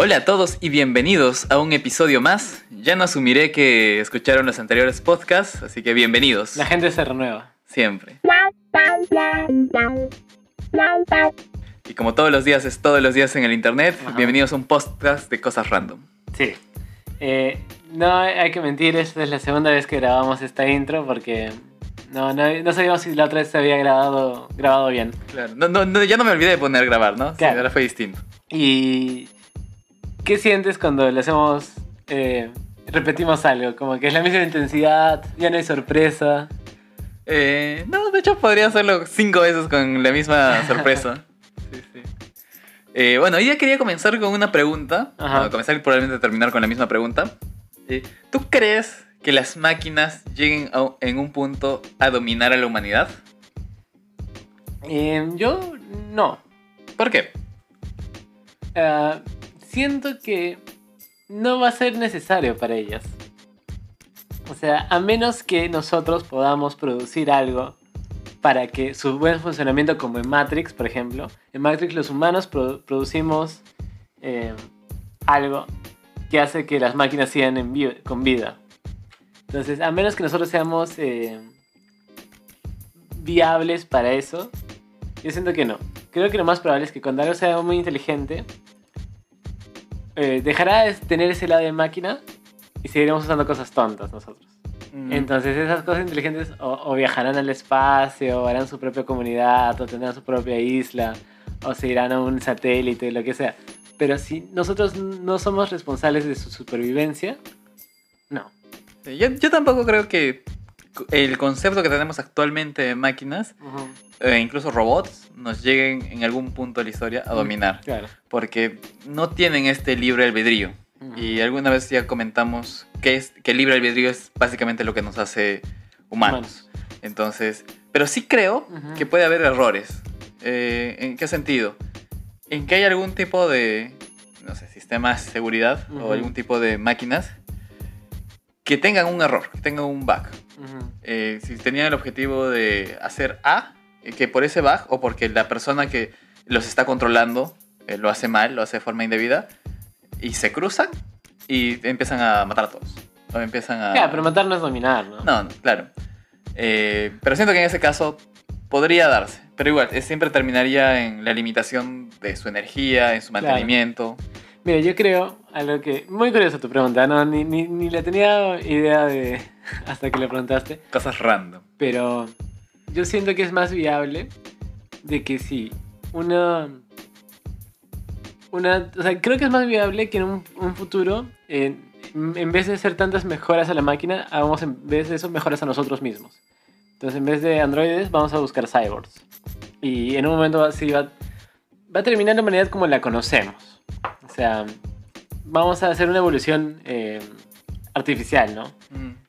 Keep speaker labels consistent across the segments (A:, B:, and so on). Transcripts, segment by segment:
A: Hola a todos y bienvenidos a un episodio más. Ya no asumiré que escucharon los anteriores podcasts, así que bienvenidos.
B: La gente se renueva.
A: Siempre. Y como todos los días es todos los días en el internet,
B: Ajá.
A: bienvenidos a un podcast de cosas random.
B: Sí. Eh, no hay que mentir, esta es la segunda vez que grabamos esta intro porque no, no, no sabíamos si la otra vez se había grabado, grabado bien.
A: Claro. No, no, no, ya no me olvidé de poner grabar, ¿no? Sí,
B: Claro.
A: ahora fue distinto.
B: ¿Y qué sientes cuando le hacemos, eh, repetimos algo? Como que es la misma intensidad, ya no hay sorpresa.
A: Eh, no, de hecho podría hacerlo cinco veces con la misma sorpresa. Sí, sí. Eh, bueno, día quería comenzar con una pregunta. Bueno, comenzar y probablemente terminar con la misma pregunta. Eh, ¿Tú crees que las máquinas lleguen a- en un punto a dominar a la humanidad?
B: Eh, yo no.
A: ¿Por qué?
B: Ah, siento que no va a ser necesario para ellas. O sea, a menos que nosotros podamos producir algo para que su buen funcionamiento, como en Matrix, por ejemplo, en Matrix los humanos produ- producimos eh, algo que hace que las máquinas sigan con vida. Entonces, a menos que nosotros seamos eh, viables para eso, yo siento que no. Creo que lo más probable es que cuando algo sea muy inteligente, eh, dejará de tener ese lado de máquina y seguiremos usando cosas tontas nosotros.
A: Mm,
B: Entonces esas cosas inteligentes o, o viajarán al espacio, o harán su propia comunidad, o tendrán su propia isla, o se irán a un satélite, lo que sea. Pero si nosotros no somos responsables de su supervivencia, no.
A: yo, yo tampoco creo que el concepto que tenemos actualmente de máquinas, e incluso robots, nos lleguen en algún punto de la historia a dominar.
B: Claro.
A: Porque no tienen este libre albedrío. Y alguna vez ya comentamos que, es, que el libre albedrío es básicamente lo que nos hace humanos. Entonces, pero sí creo que puede haber errores. Eh, ¿En qué sentido? En que hay algún tipo de, no sé, sistema de seguridad o algún tipo de máquinas que tengan un error, que tengan un bug. Eh, si tenían el objetivo de hacer A, eh, que por ese bug o porque la persona que los está controlando eh, lo hace mal, lo hace de forma indebida, y se cruzan y empiezan a matar a todos. O empiezan a...
B: Claro, pero matar no es dominar, ¿no?
A: No, no, claro. Eh, pero siento que en ese caso podría darse. Pero igual, siempre terminaría en la limitación de su energía, en su
B: Claro.
A: mantenimiento.
B: Mira, yo creo, algo que... Muy curiosa tu pregunta, no, ni, ni, ni la tenía idea de... hasta que le preguntaste.
A: Cosas random.
B: Pero yo siento que es más viable de que si una... Una, o sea, creo que es más viable que en un, un futuro, eh, en vez de hacer tantas mejoras a la máquina, hagamos en vez de eso mejoras a nosotros mismos. Entonces, en vez de androides, vamos a buscar cyborgs. Y en un momento así va, va a terminar la humanidad como la conocemos. O sea, vamos a hacer una evolución eh, artificial, ¿no?
A: Mm.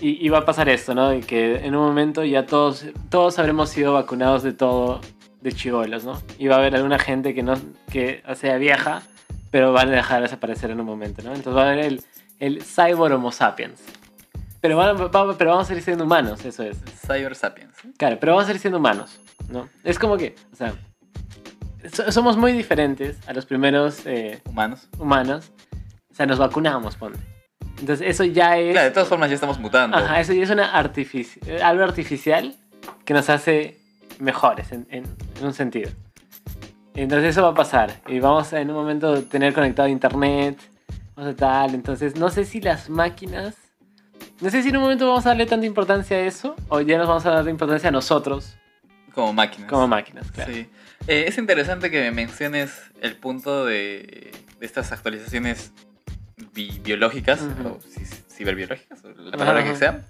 B: Y, y va a pasar esto, ¿no? Y que en un momento ya todos, todos habremos sido vacunados de todo, de chivolos, ¿no? Y va a haber alguna gente que no que sea vieja, pero van a dejar de desaparecer en un momento, ¿no? Entonces va a haber el, el cyborg homo sapiens. Pero, van- va- pero vamos a seguir siendo humanos, eso es.
A: Cyber Sapiens.
B: Claro, pero vamos a seguir siendo humanos, ¿no? Es como que, o sea, so- somos muy diferentes a los primeros eh,
A: Humanos.
B: humanos. O sea, nos vacunamos, ponte. Entonces eso ya es...
A: Claro, de todas formas ya estamos mutando.
B: Ajá, eso ya es una artifici- algo artificial que nos hace mejores en, en- en un sentido. Entonces eso va a pasar. Y vamos a en un momento tener conectado a internet. Vamos a tal. Entonces no sé si las máquinas... No sé si en un momento vamos a darle tanta importancia a eso. O ya nos vamos a dar importancia a nosotros
A: Como máquinas.
B: como máquinas. Claro.
A: Sí. Eh, es interesante que me menciones el punto de, de estas actualizaciones bi- biológicas,
B: Ujú.
A: o ci- ciberbiológicas, o la palabra que sea.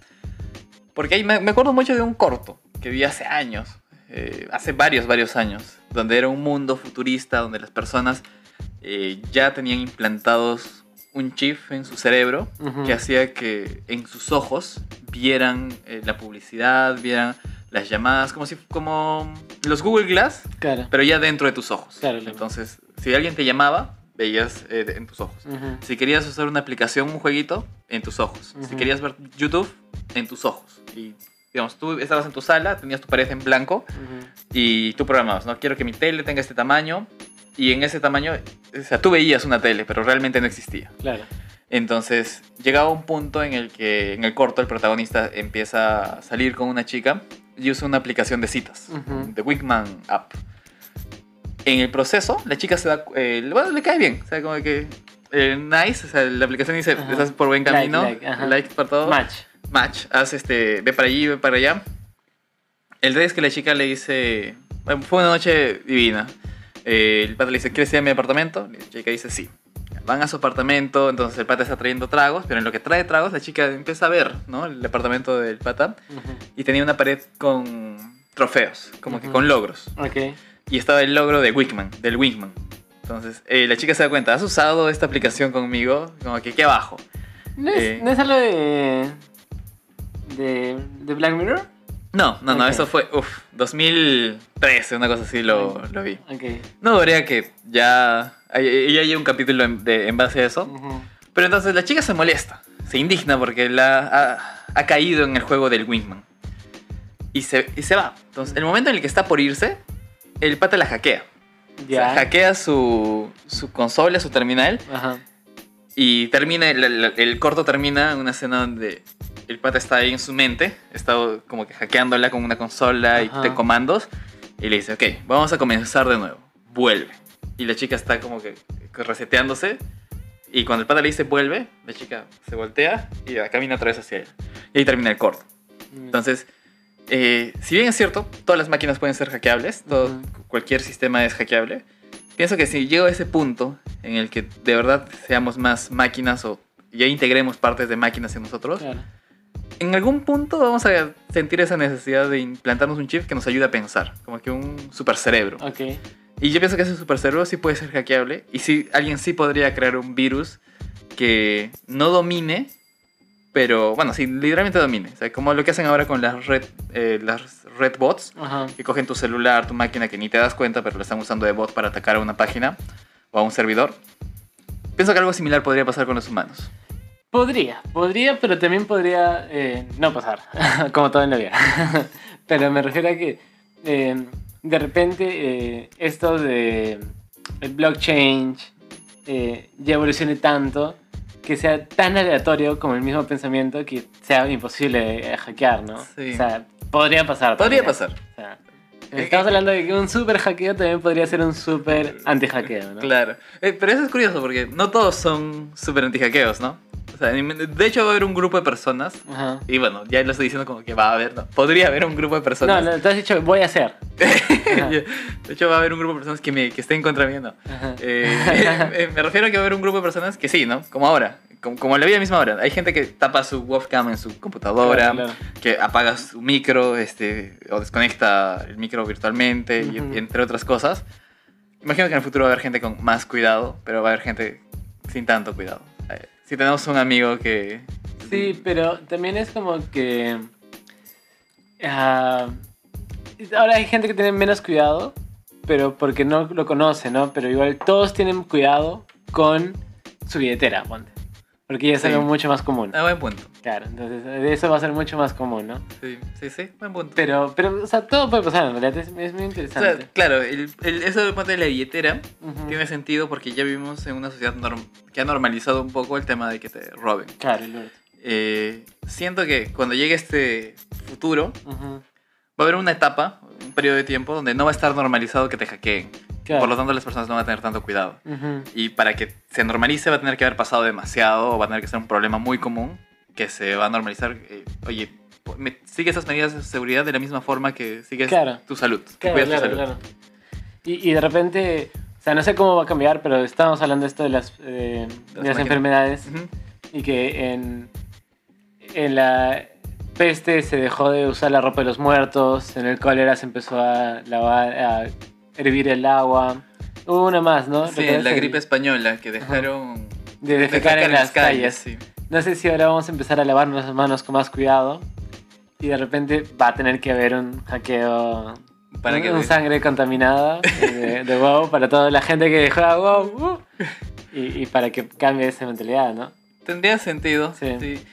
A: Porque ahí me, me acuerdo mucho de un corto que vi hace años, eh, hace varios, varios años, donde era un mundo futurista, donde las personas eh, ya tenían implantados un chip en su cerebro que hacía que en sus ojos vieran eh, la publicidad, vieran las llamadas, como si como los Google Glass,
B: Claro.
A: pero ya dentro de tus ojos.
B: Claro.
A: Entonces, si alguien te llamaba, veías eh, en tus ojos.
B: Ujú.
A: Si querías usar una aplicación, un jueguito, en tus ojos. Si
B: Ujú.
A: querías ver YouTube, en tus ojos. Y digamos, tú estabas en tu sala, tenías tu pared en blanco
B: Ujú.
A: y tú programabas, ¿no? Quiero que mi tele tenga este tamaño Y en ese tamaño, o sea, tú veías una tele, pero realmente no existía.
B: Claro.
A: Entonces, llegaba un punto en el que en el corto el protagonista empieza a salir con una chica y usa una aplicación de citas, de Wigman App. En el proceso, la chica se da, eh, bueno, le cae bien, o sea, como que eh, nice, o sea, la aplicación dice,
B: Ajá.
A: estás por buen
B: Like,
A: camino,
B: like, ajá.
A: like por todo
B: Match.
A: match, haz este, ve para allí, ve para allá. El rey es que la chica le dice, "Bueno, fue una noche divina. Eh, el pata le dice, ¿quieres ir a mi apartamento? La chica dice, sí. Van a su apartamento, entonces el pata está trayendo tragos, pero en lo que trae tragos, la chica empieza a ver, ¿no? El apartamento del pata
B: Ujú.
A: y tenía una pared con trofeos, como que
B: Ujú.
A: con logros.
B: Ok.
A: Y estaba el logro de Wigman, del Wigman. Entonces, eh, la chica se da cuenta, ¿has usado esta aplicación conmigo? Como que aquí abajo.
B: ¿No es,
A: Eh.
B: ¿no es algo de, de. de Black Mirror?
A: No, no, no,
B: Ok.
A: eso fue, uff, 2013, una cosa así lo, lo vi.
B: Ok.
A: No dudaría que ya ya hay un capítulo en, de- en base a eso.
B: Ujú.
A: Pero entonces la chica se molesta, se indigna porque la, ha, ha caído en el juego del Wingman. Y se, y se va. Entonces, el momento en el que está por irse, el pata la hackea. O sea,
B: Ya.
A: hackea su, su consola, su terminal,
B: Ajá.
A: y termina, el, el- el corto termina en una escena donde el pata está ahí en su mente, está como que hackeándola con una consola y de comandos, y le dice, ok, vamos a comenzar de nuevo, vuelve. Y la chica está como que reseteándose, y cuando el pata le dice vuelve, la chica se voltea y camina otra vez hacia él. Y ahí termina el corto. Entonces, eh, si bien es cierto, todas las máquinas pueden ser hackeables, todo, cualquier sistema es hackeable, pienso que si llego a ese punto en el que de verdad seamos más máquinas o ya integremos partes de máquinas en nosotros,
B: Claro.
A: en algún punto vamos a sentir esa necesidad de implantarnos un chip que nos ayude a pensar, como que un super cerebro. Y yo pienso que ese super cerebro sí puede ser hackeable y sí, alguien sí podría crear un virus que no domine, pero bueno, sí, literalmente domine. O sea, como lo que hacen ahora con las red, eh, las red bots,
B: Ajá.
A: que cogen tu celular, tu máquina, que ni te das cuenta, pero lo están usando de bot para atacar a una página o a un servidor. Pienso que algo similar podría pasar con los humanos.
B: Podría, podría, pero también podría eh, no pasar, como todo en la vida. pero me refiero a que eh, de repente eh, esto de el blockchain eh, ya evolucione tanto que sea tan aleatorio como el mismo pensamiento que sea imposible eh, hackear, ¿no?
A: Sí.
B: O sea, podría pasar.
A: Podría
B: también.
A: pasar.
B: O sea,
A: Eh,
B: estamos hablando de que un super hackeo también podría ser un super anti-hackeo, ¿no?
A: Claro. Eh, pero eso es curioso porque no todos son súper anti-hackeos, ¿no? Sea, de hecho va a haber un grupo de personas
B: Ajá.
A: Y bueno, ya lo estoy diciendo como que va a haber, no, podría haber un grupo de personas.
B: No, no, te has dicho voy a hacer.
A: de hecho, va a haber un grupo de personas que, me, que estén contra mí, ¿no? Eh, eh, me refiero a que va a haber un grupo de personas que sí, ¿no? Como ahora, como, como en la vida misma ahora. Hay gente que tapa su webcam en su computadora,
B: Claro, claro.
A: que apaga su micro, este, o desconecta el micro virtualmente, y-
B: Ujú.
A: y entre otras cosas. Imagino que en el futuro va a haber gente con más cuidado, pero va a haber gente sin tanto cuidado. Si tenemos un amigo que...
B: Sí, pero también es como que. ah, ahora hay gente que tiene menos cuidado, pero porque no lo conoce, ¿no? Pero igual todos tienen cuidado con su billetera. Porque ya es
A: Sí.
B: algo mucho más común.
A: Ah, buen punto.
B: Claro, entonces eso va a ser mucho más común, ¿no?
A: Sí, sí, sí, buen punto.
B: Pero, pero o sea, todo puede pasar, en realidad es, es muy
A: O sea,
B: interesante.
A: claro, el, el- eso del parte de la billetera tiene sentido porque ya vivimos en una sociedad norm- que ha normalizado un poco el tema de que te roben.
B: Claro.
A: Eh, siento que cuando llegue este futuro, va a haber una etapa, un periodo de tiempo, donde no va a estar normalizado que te hackeen.
B: Claro.
A: Por lo tanto, las personas no van a tener tanto cuidado.
B: Ujú.
A: Y para que se normalice va a tener que haber pasado demasiado o va a tener que ser un problema muy común que se va a normalizar. Eh, oye, sigue esas medidas de seguridad de la misma forma que sigues
B: Claro.
A: tu salud. que
B: Claro,
A: cuidas tu salud.
B: claro. Y, y de repente, o sea, no sé cómo va a cambiar, pero estábamos hablando de esto de las, eh, de
A: Las
B: enfermedades
A: Ujú.
B: y que en, en la peste se dejó de usar la ropa de los muertos, en el cólera se empezó a lavar, a hervir el agua. Hubo una más, ¿no?
A: Sí,
B: ¿Recuerdas
A: la gripe española que dejaron
B: De defecar en las calles.
A: sí.
B: No sé si ahora vamos a empezar a lavarnos las manos con más cuidado y de repente va a tener que haber un hackeo
A: Para
B: un,
A: que
B: un sangre contaminada de, de WoW para toda la gente que juega WoW uh, y, y para que cambie esa mentalidad, ¿no?
A: tendría sentido.
B: Sí.
A: Sí.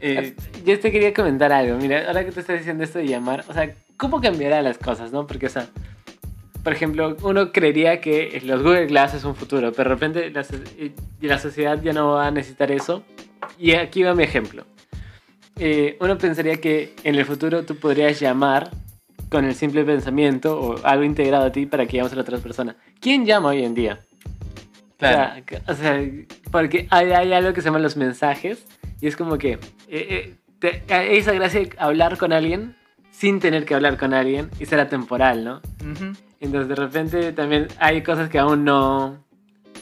A: Eh,
B: Yo te quería comentar algo, mira, ahora que te estás diciendo esto de llamar, o sea, ¿cómo cambiará las cosas, no? Porque, o sea, por ejemplo, uno creería que los Google Glass es un futuro, pero de repente la, y la sociedad ya no va a necesitar eso. Y aquí va mi ejemplo. Eh, uno pensaría que en el futuro tú podrías llamar con el simple pensamiento o algo integrado a ti para que llames a la otra persona. ¿Quién llama hoy en día?
A: Claro.
B: O sea, o sea, porque hay, hay algo que se llama los mensajes y es como que eh, eh, te- hay esa gracia de hablar con alguien sin tener que hablar con alguien y será temporal, ¿no?
A: Ujú.
B: Entonces de repente también hay cosas que aún no,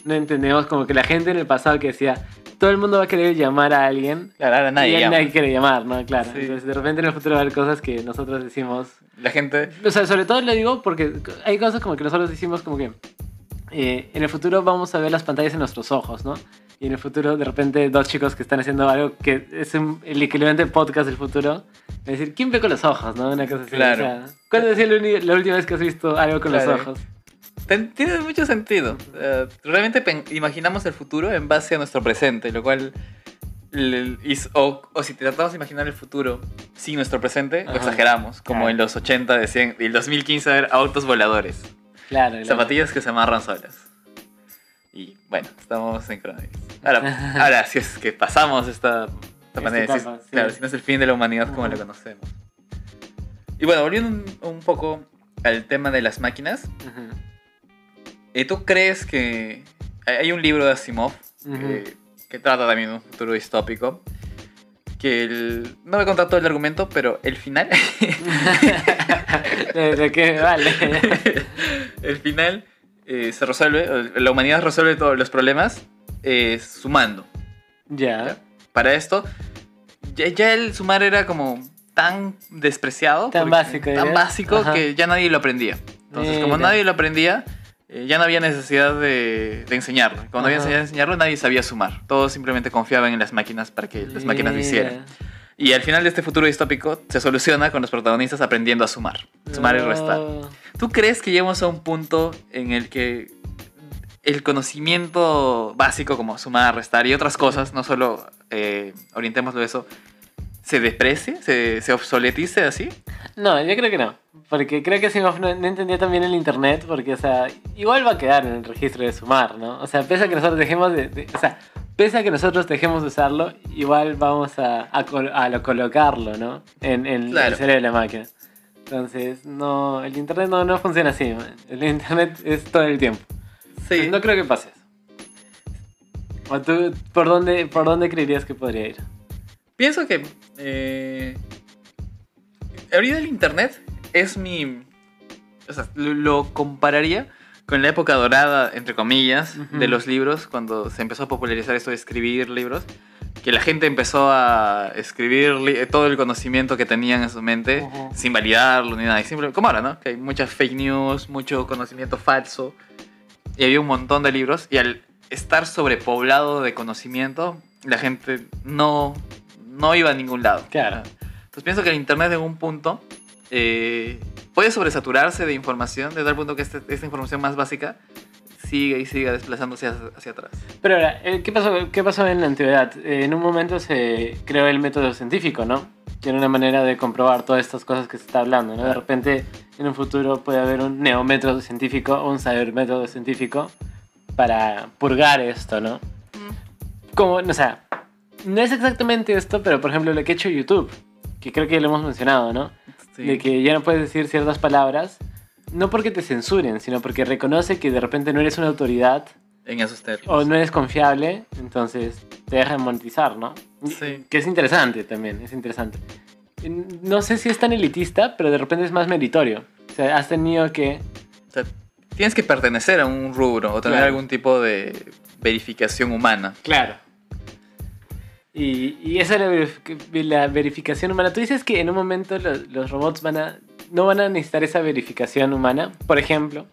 B: no entendemos, como que la gente en el pasado que decía, todo el mundo va a querer llamar a alguien.
A: Claro, ahora nadie
B: y
A: llama.
B: nadie quiere llamar, ¿no? Claro.
A: Sí.
B: Entonces de repente en el futuro va a haber cosas que nosotros decimos,
A: La gente...
B: o sea, sobre todo lo digo porque hay cosas como que nosotros decimos como que eh, en el futuro vamos a ver las pantallas en nuestros ojos, ¿no? Y en el futuro, de repente, dos chicos que están haciendo algo que es un- el equivalente podcast del futuro, es decir, ¿quién ve con los ojos, no? Una cosa así.
A: Claro.
B: O sea, ¿Cuándo es la, la última vez que has visto algo con
A: Claro.
B: los ojos?
A: Tiene mucho sentido. Eh, realmente imaginamos el futuro en base a nuestro presente, lo cual... o, o si tratamos de imaginar el futuro sin nuestro presente, lo
B: Ajá.
A: exageramos. Como
B: Claro.
A: en los 80 decían, el 2015 ver autos voladores.
B: Claro. claro.
A: Zapatillas que se amarran solas. Y bueno, estamos en coronavirus. Ahora, ahora si es que pasamos esta, esta
B: Esta
A: pandemia, si es-
B: etapa, sí.
A: claro, si no es el fin de la humanidad como
B: Ujú.
A: la conocemos. Y bueno, volviendo un, un poco al tema de las máquinas,
B: Ujú.
A: eh, ¿tú crees que hay- un libro de Asimov
B: Ujú.
A: que, que trata también un futuro distópico? Que el, no voy a contar todo el argumento, pero el final
B: ¿De, de qué vale?
A: el final eh, se resuelve, la humanidad resuelve todos los problemas eh, sumando.
B: ya.
A: Para esto, ya, ya el sumar era como tan despreciado,
B: Tan
A: porque-
B: básico,
A: tan básico
B: Ajá.
A: que ya nadie lo aprendía. Entonces, como nadie lo aprendía, eh, ya no había necesidad de, de enseñarlo. Cuando había necesidad de enseñarlo, nadie sabía sumar. Todos simplemente confiaban en las máquinas para que las máquinas lo hicieran. Y al final de este futuro distópico se soluciona con los protagonistas aprendiendo a sumar. Sumar y restar. ¿Tú crees que llegamos a un punto en el que el conocimiento básico como sumar, restar y otras cosas, no solo eh, orientémoslo a eso, se desprecie, se, se obsoletice así?
B: No, yo creo que no. Porque creo que Asimov no, no entendía también el internet, porque, o sea, igual va a quedar en el registro de sumar, ¿no? O sea, pese a que nosotros dejemos de. de- o sea, pese a que nosotros dejemos de usarlo, igual vamos a, a, a lo colocarlo, ¿no? En, en
A: Claro.
B: el cerebro de la máquina. Entonces, no, el internet no, no funciona así, man. El internet es todo el tiempo.
A: Sí.
B: No creo que pase eso. ¿O tú, por dónde, por dónde creerías que podría ir?
A: Pienso que eh, ahorita el internet es mi... O sea, lo, lo compararía con la época dorada, entre comillas, de los libros, cuando se empezó a popularizar esto de escribir libros, que la gente empezó a escribir li- todo el conocimiento que tenían en su mente sin validarlo ni nada. Y simple- como ahora, ¿no? Que hay muchas fake news, mucho conocimiento falso. Y había un montón de libros. Y al estar sobrepoblado de conocimiento, la gente no, no iba a ningún lado.
B: Claro.
A: Entonces pienso que el Internet en un punto eh, puede sobresaturarse de información, de tal punto que este- esta información más básica siga y siga desplazándose hacia, hacia atrás.
B: Pero ahora, eh, ¿qué pasó, ¿qué pasó en la antigüedad? Eh, en un momento se creó el método científico, ¿no? Que era una manera de comprobar todas estas cosas que se está hablando, ¿no? De repente, en un futuro puede haber un neométodo científico o un sabermétodo científico para purgar esto, ¿no? Como, o sea, no es exactamente esto, pero por ejemplo lo que ha hecho YouTube, que creo que lo hemos mencionado, ¿no?
A: Sí.
B: de que ya no puedes decir ciertas palabras, no porque te censuren, sino porque reconoce que de repente no eres una autoridad
A: En esos términos.
B: o no eres confiable, entonces te dejan monetizar, ¿no?
A: Sí.
B: Que es interesante también, es interesante. No sé si es tan elitista, pero de repente es más meritorio. O sea, has tenido que...
A: O sea, tienes que pertenecer a un rubro o tener
B: Claro.
A: algún tipo de verificación humana.
B: Claro. Y, y esa es la, verific- la verificación humana. Tú dices que en un momento los, los robots van a, no van a necesitar esa verificación humana. Por ejemplo,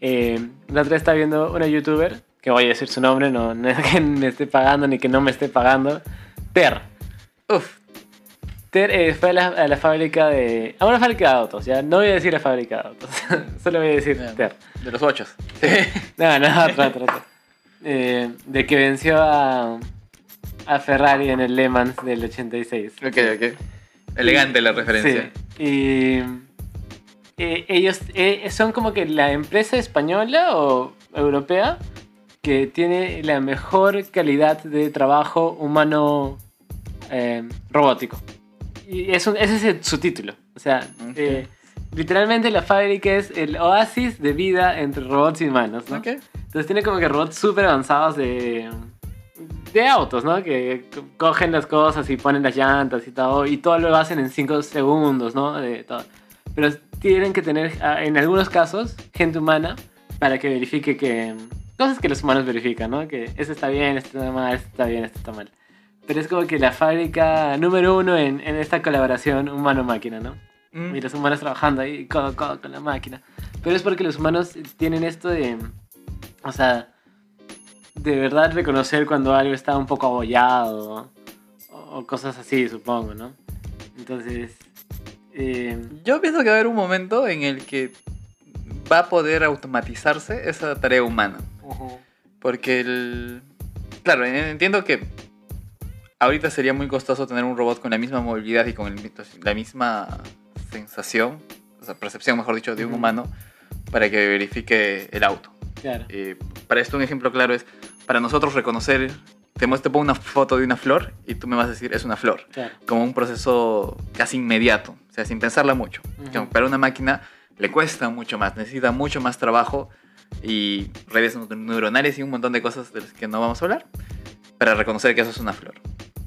B: eh, la otra vez estaba viendo una youtuber, que voy a decir su nombre, no, no es que me esté pagando ni que no me esté pagando. Ter.
A: Uf,
B: Ter eh, fue a la, a la fábrica de... A una fábrica de autos, ya. No voy a decir la fábrica de autos. Solo voy a decir
A: Bien.
B: Ter.
A: de los ocho.
B: No, no, otro, otro. Eh, de que venció a, a Ferrari en el Le Mans del 86.
A: ok, ok. Elegante la referencia.
B: Sí, y, eh, ellos eh, son como que la empresa española o europea que tiene la mejor calidad de trabajo humano eh, robótico. Y es un- ese es su título. O sea,
A: Ok.
B: eh, literalmente la fábrica es el oasis de vida entre robots y humanos, ¿no?
A: Ok.
B: Entonces tiene como que robots súper avanzados de, de autos, ¿no? Que co- cogen las cosas y ponen las llantas y todo, y todo lo hacen en 5 segundos, ¿no? De todo. Pero tienen que tener, ah, en algunos casos, gente humana para que verifique que... Cosas que los humanos verifican, ¿no? Que esto está bien, esto está mal, esto está bien, esto está mal. Pero es como que la fábrica número uno en, en esta colaboración humano-máquina, ¿no?
A: Mm.
B: Y los humanos trabajando ahí codo a codo con la máquina. Pero es porque los humanos tienen esto de. O sea, de verdad reconocer cuando algo está un poco abollado o, o cosas así, supongo, ¿no? Entonces. Eh,
A: Yo pienso que va a haber un momento en el que va a poder automatizarse esa tarea humana. Porque el... Claro, en- entiendo que ahorita sería muy costoso tener un robot con la misma movilidad y con el la misma sensación, o sea, percepción, mejor dicho, de un humano para que verifique el auto.
B: claro.
A: Eh, para esto un ejemplo claro es, para nosotros reconocer, te, muest- te pongo una foto de una flor y tú me vas a decir es una flor,
B: Claro.
A: como un proceso casi inmediato, o sea, sin pensarla mucho.
B: Ujú.
A: Que Para una máquina le cuesta mucho más, necesita mucho más trabajo y redes neu- neuronales y un montón de cosas de las que no vamos a hablar para reconocer que eso es una flor.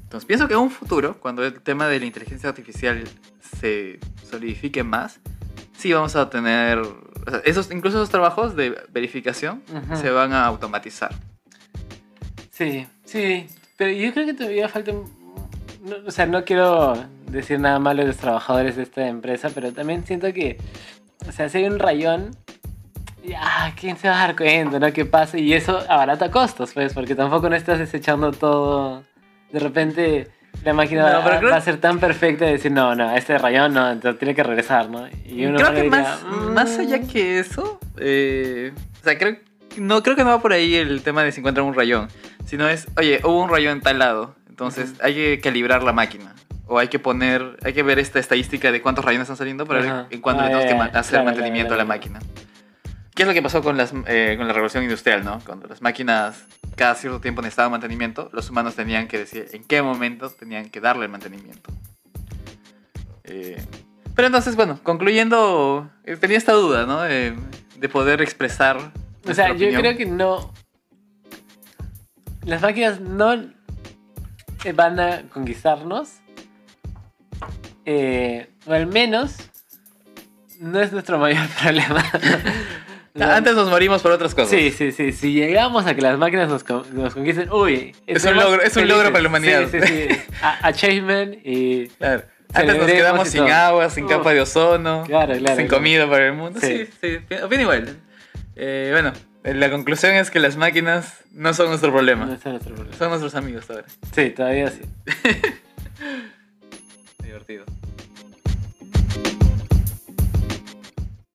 A: Entonces pienso que en un futuro, cuando el tema de la inteligencia artificial se solidifique más, sí vamos a tener, o sea, esos, incluso esos trabajos de verificación
B: Ujú.
A: se van a automatizar.
B: Sí, sí. Pero yo creo que todavía falta. no- o sea, no quiero decir nada malo de los trabajadores de esta empresa, pero también siento que. O sea, si hay un rayón. Ya, ¿quién se va a dar cuenta, no? ¿Qué pasa? Y eso abarata costos, pues, porque tampoco no estás desechando todo. De repente. La máquina
A: No,
B: va,
A: creo-
B: va a ser tan perfecta de decir, no, no, este rayón no, entonces tiene que regresar, ¿no? Y uno
A: creo que más,
B: "Mm".
A: más allá que eso, eh, o sea, creo, no, creo que no va por ahí el tema de si encuentran un rayón, sino es, oye, hubo un rayón en tal lado, entonces
B: Ujú.
A: hay que calibrar la máquina. O hay que poner, hay que ver esta estadística de cuántos rayones están saliendo para
B: Ajá.
A: ver en cuánto
B: Ah,
A: le tenemos
B: ya,
A: que ma-
B: ya.
A: hacer
B: Claro,
A: mantenimiento
B: claro,
A: a la
B: claro.
A: máquina. ¿Qué es lo que pasó con, las, eh, con la revolución industrial, no? Cuando las máquinas cada cierto tiempo necesitaban mantenimiento, los humanos tenían que decir en qué momento tenían que darle el mantenimiento. Eh, pero entonces, bueno, concluyendo, eh, tenía esta duda, ¿no? De, de poder expresar.
B: O sea, yo
A: opinión.
B: creo que no. Las máquinas no eh, van a conquistarnos. eh, o al menos no es nuestro mayor problema.
A: Antes nos morimos por otras cosas.
B: Sí, sí, sí. Si llegamos a que las máquinas nos, con- nos conquisten, uy.
A: Es un logro- es un logro para la humanidad.
B: Sí, sí, sí. A- achievement y.
A: Claro. Antes nos quedamos sin
B: todo.
A: agua, sin
B: Uf.
A: capa de ozono,
B: Claro, claro,
A: sin
B: claro.
A: comida para el mundo. Sí,
B: Sí.
A: sí, opino igual. Eh, bueno, la conclusión es que las máquinas no son nuestro problema.
B: No es nuestro problema.
A: Son nuestros amigos ahora.
B: Sí, todavía sí.
A: Divertido.